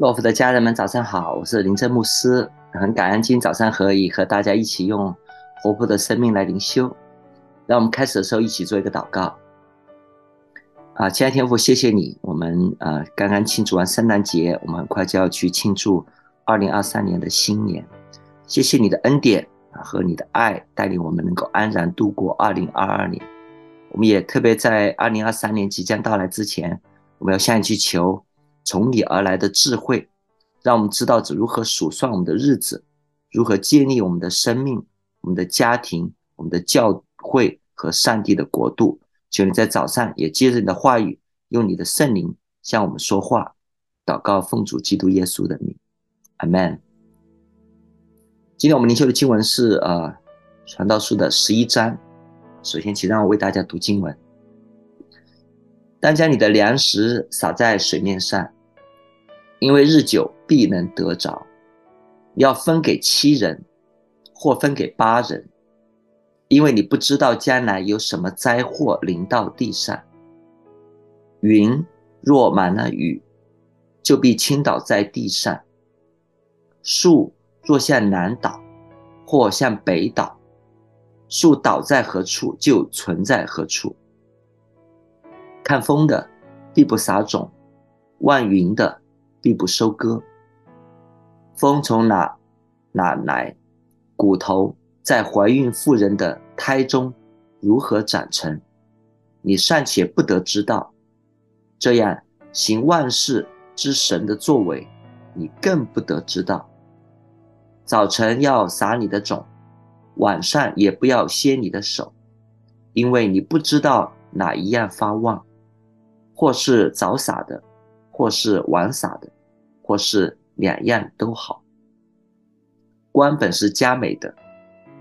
洛夫的家人们，早上好！我是林正牧师，很感恩今天早上可以和大家一起用活泼的生命来灵修。让我们开始的时候一起做一个祷告。啊，亲爱的天父，谢谢你！我们呃刚刚庆祝完圣诞节，我们很快就要去庆祝二零二三年的新年。谢谢你的恩典和你的爱，带领我们能够安然度过二零二二年。我们也特别在二零二三年即将到来之前，我们要向你去求。从你而来的智慧，让我们知道如何数算我们的日子，如何建立我们的生命、我们的家庭、我们的教会和上帝的国度。求你在早上也接着你的话语，用你的圣灵向我们说话。祷告奉主基督耶稣的名，阿门。今天我们灵修的经文是呃传道书的十一章。首先，请让我为大家读经文。当将你的粮食撒在水面上，因为日久必能得着。要分给七人，或分给八人，因为你不知道将来有什么灾祸临到地上。云若满了雨，就必倾倒在地上。树若向南倒，或向北倒，树倒在何处，就存在何处。看风的必不撒种，望云的必不收割。风从哪哪来？骨头在怀孕妇人的胎中如何长成？你尚且不得知道。这样行万事之神的作为，你更不得知道。早晨要撒你的种，晚上也不要歇你的手，因为你不知道哪一样发旺。或是早撒的，或是晚撒的，或是两样都好。光本是佳美的，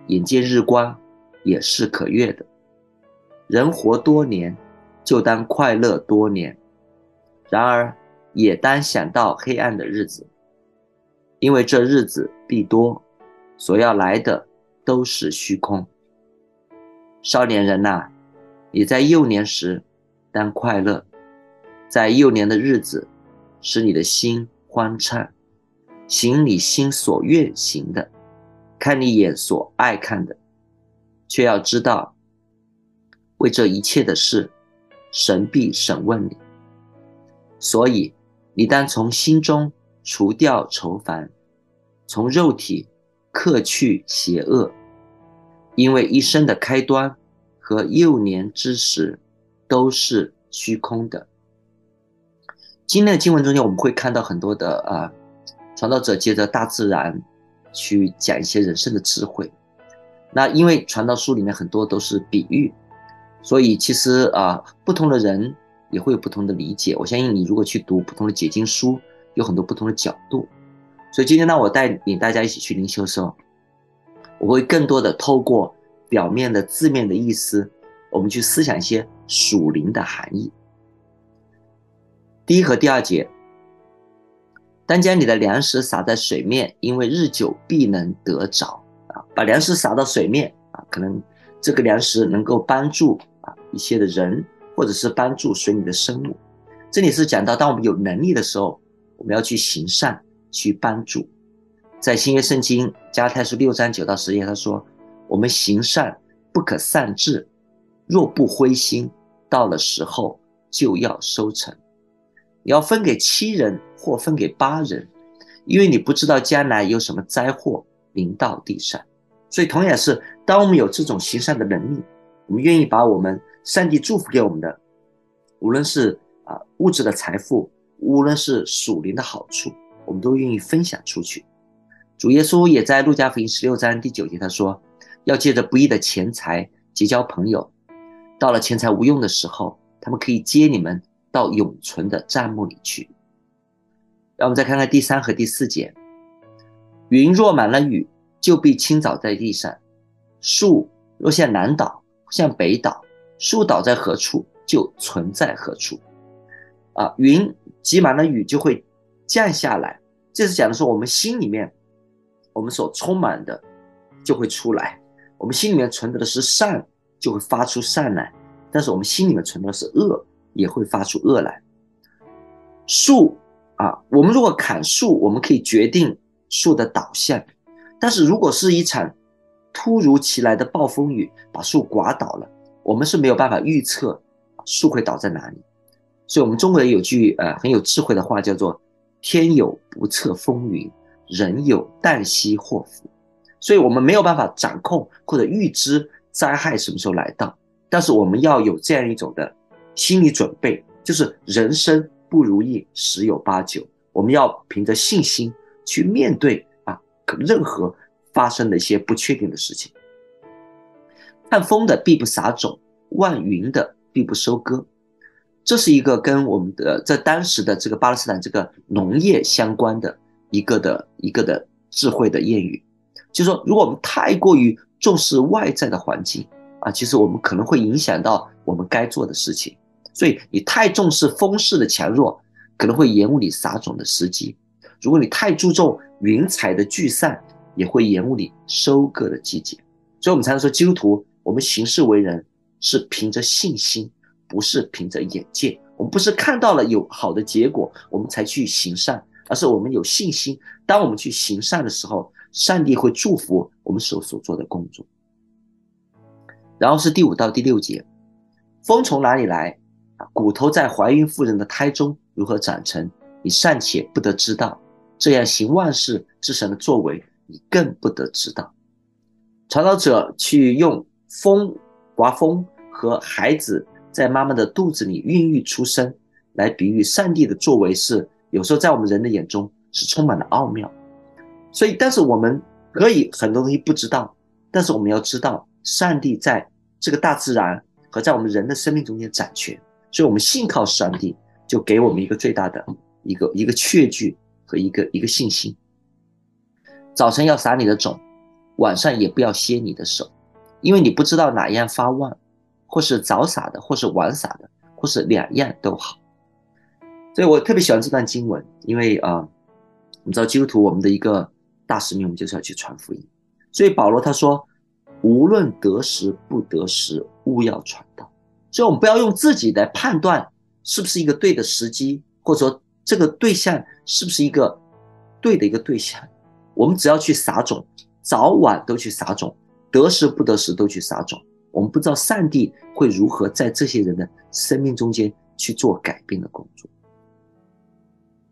眼见日光也是可悦的。人活多年，就当快乐多年；然而也当想到黑暗的日子，因为这日子必多，所要来的都是虚空。少年人呐，你在幼年时当快乐。在幼年的日子，使你的心欢畅，行你心所愿行的，看你眼所爱看的，却要知道，为这一切的事，神必审问你。所以，你当从心中除掉愁烦，从肉体克去邪恶，因为一生的开端和幼年之时都是虚空的。今天的经文中间，我们会看到很多的啊，传道者借着大自然去讲一些人生的智慧。那因为传道书里面很多都是比喻，所以其实啊，不同的人也会有不同的理解。我相信你如果去读不同的解经书，有很多不同的角度。所以今天呢，我带领大家一起去灵修的时候，我会更多的透过表面的字面的意思，我们去思想一些属灵的含义。第一和第二节，当将你的粮食撒在水面，因为日久必能得着啊！把粮食撒到水面啊，可能这个粮食能够帮助啊一些的人，或者是帮助水里的生物。这里是讲到，当我们有能力的时候，我们要去行善，去帮助。在新约圣经加泰书六章九到十节，他说：“我们行善不可丧志，若不灰心，到了时候就要收成。”你要分给七人或分给八人，因为你不知道将来有什么灾祸临到地上。所以同样是，当我们有这种行善的能力，我们愿意把我们上帝祝福给我们的，无论是啊物质的财富，无论是属灵的好处，我们都愿意分享出去。主耶稣也在路加福音十六章第九节他说：“要借着不义的钱财结交朋友，到了钱财无用的时候，他们可以接你们。”到永存的帐幕里去。让我们再看看第三和第四节：云若满了雨，就必倾倒在地上；树若向南倒，向北倒，树倒在何处，就存在何处。啊，云积满了雨就会降下来。这是讲的是我们心里面，我们所充满的就会出来。我们心里面存的是善，就会发出善来；但是我们心里面存的是恶。也会发出恶来。树啊，我们如果砍树，我们可以决定树的导向，但是如果是一场突如其来的暴风雨把树刮倒了，我们是没有办法预测树会倒在哪里。所以，我们中国人有句呃很有智慧的话，叫做“天有不测风云，人有旦夕祸福”。所以我们没有办法掌控或者预知灾害什么时候来到，但是我们要有这样一种的心理准备，就是人生不如意十有八九，我们要凭着信心去面对啊，任何发生的一些不确定的事情。看风的必不撒种，望云的必不收割。这是一个跟我们的在当时的这个巴勒斯坦这个农业相关的一个的一个的智慧的谚语，就是说，如果我们太过于重视外在的环境啊，其实我们可能会影响到我们该做的事情。所以你太重视风势的强弱，可能会延误你撒种的时机；如果你太注重云彩的聚散，也会延误你收割的季节。所以，我们才能说，基督徒我们行事为人是凭着信心。不是凭着眼界，我们不是看到了有好的结果，我们才去行善，而是我们有信心。当我们去行善的时候，上帝会祝福我们所所做的工作。然后是第五到第六节，风从哪里来？骨头在怀孕妇人的胎中如何长成？你尚且不得知道，这样行万事之神的作为，你更不得知道。传道者去用风、刮风和孩子。在妈妈的肚子里孕育出生，来比喻上帝的作为是有时候在我们人的眼中是充满了奥妙。所以，但是我们可以很多东西不知道，但是我们要知道，上帝在这个大自然和在我们人的生命中间掌权。所以，我们信靠上帝，就给我们一个最大的一个一个确据和一个一个信心。早晨要撒你的种，晚上也不要歇你的手，因为你不知道哪样发旺。或是早撒的，或是晚撒的，或是两样都好。所以我特别喜欢这段经文，因为啊、呃，你知道基督徒我们的一个大使命，我们就是要去传福音。所以保罗他说，无论得时不得时，务要传道。所以我们不要用自己来判断是不是一个对的时机，或者说这个对象是不是一个对的一个对象。我们只要去撒种，早晚都去撒种，得时不得时都去撒种。我们不知道上帝会如何在这些人的生命中间去做改变的工作。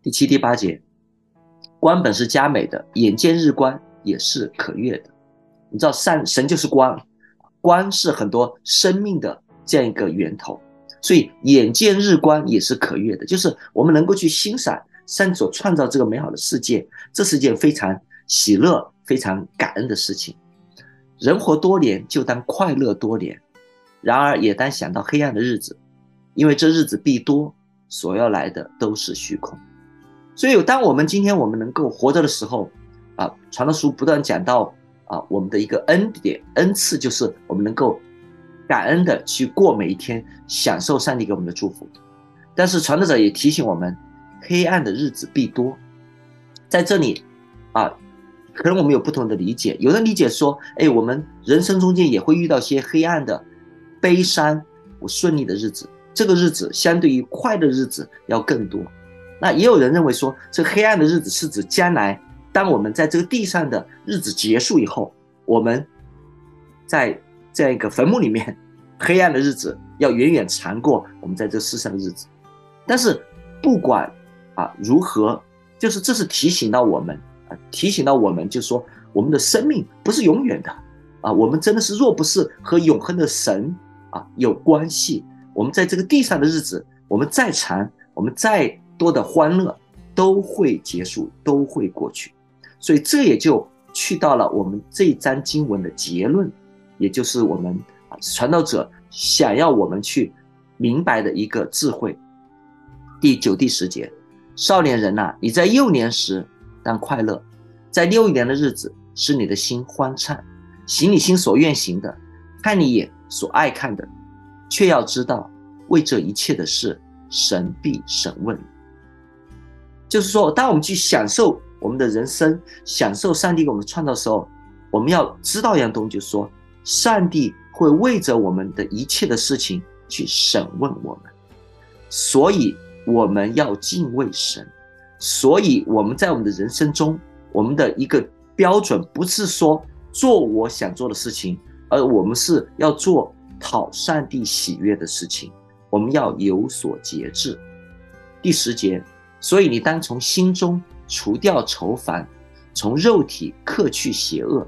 第七、第八节，光本是佳美的，眼见日光也是可悦的。你知道，善神就是光，光是很多生命的这样一个源头，所以眼见日光也是可悦的，就是我们能够去欣赏神所创造这个美好的世界，这是件非常喜乐、非常感恩的事情。人活多年，就当快乐多年；然而也当想到黑暗的日子，因为这日子必多，所要来的都是虚空。所以，当我们今天我们能够活着的时候，啊，传道书不断讲到啊，我们的一个恩典、恩赐，就是我们能够感恩的去过每一天，享受上帝给我们的祝福。但是，传道者也提醒我们，黑暗的日子必多，在这里，啊。可能我们有不同的理解，有的理解说，哎，我们人生中间也会遇到些黑暗的、悲伤、不顺利的日子，这个日子相对于快乐日子要更多。那也有人认为说，这黑暗的日子是指将来，当我们在这个地上的日子结束以后，我们在这样一个坟墓里面，黑暗的日子要远远长过我们在这世上的日子。但是不管啊如何，就是这是提醒到我们啊。提醒到我们，就是说，我们的生命不是永远的啊！我们真的是，若不是和永恒的神啊有关系，我们在这个地上的日子，我们再长，我们再多的欢乐，都会结束，都会过去。所以这也就去到了我们这一章经文的结论，也就是我们传道者想要我们去明白的一个智慧。第九、第十节，少年人呐，你在幼年时。当快乐，在六年的日子，使你的心欢畅，行你心所愿行的，看你眼所爱看的，却要知道，为这一切的事，神必审问。就是说，当我们去享受我们的人生，享受上帝给我们创造的时候，我们要知道一样东西，就是说，上帝会为着我们的一切的事情去审问我们，所以我们要敬畏神。所以我们在我们的人生中，我们的一个标准不是说做我想做的事情，而我们是要做讨上帝喜悦的事情。我们要有所节制。第十节，所以你当从心中除掉愁烦，从肉体克去邪恶，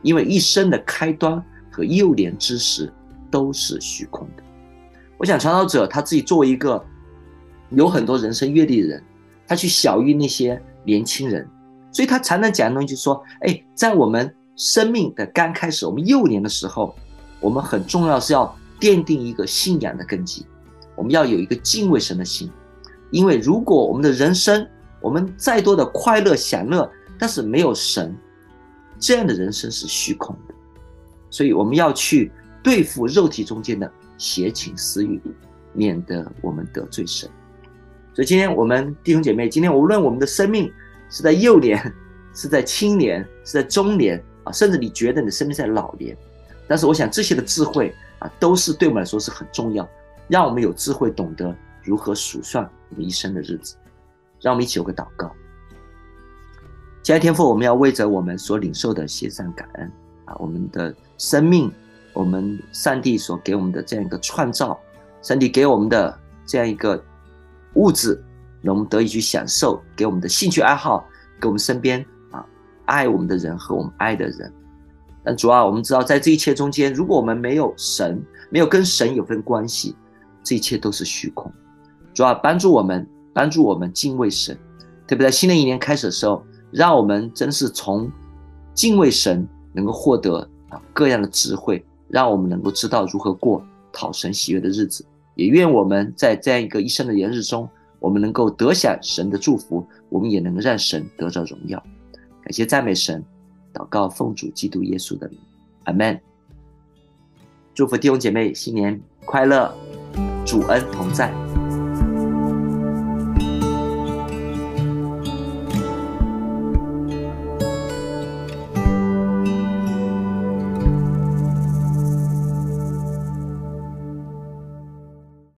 因为一生的开端幼年之时都是虚空的。我想传道者他自己作为一个有很多人生阅历的人，他去小于那些年轻人，所以他常常讲的东西就是说：哎，在我们生命的刚开始，我们幼年的时候，我们很重要是要奠定一个信仰的根基，我们要有一个敬畏神的心，因为如果我们的人生，我们再多的快乐享乐，但是没有神，这样的人生是虚空的，所以我们要去对付肉体中间的。邪情私欲，免得我们得罪神。所以今天我们弟兄姐妹，今天无论我们的生命是在幼年，是在青年，是在中年啊，甚至你觉得你的生命在老年，但是我想这些的智慧啊，都是对我们来说是很重要，让我们有智慧懂得如何数算我们一生的日子。让我们一起有个祷告。亲爱天父，我们要为着我们所领受的献上感恩啊，我们的生命。我们上帝所给我们的这样一个创造，上帝给我们的这样一个物质，让我们得以去享受；给我们的兴趣爱好，给我们身边啊爱我们的人和我们爱的人。但主要我们知道，在这一切中间，如果我们没有神，没有跟神有份关系，这一切都是虚空。主要帮助我们，帮助我们敬畏神，特别在新的一年开始的时候，让我们真是从敬畏神能够获得啊各样的智慧。让我们能够知道如何过讨神喜悦的日子，也愿我们在这样一个一生的年日中，我们能够得享神的祝福，我们也能让神得着荣耀。感谢赞美神，祷告奉主基督耶稣的名，阿门。祝福弟兄姐妹新年快乐，主恩同在。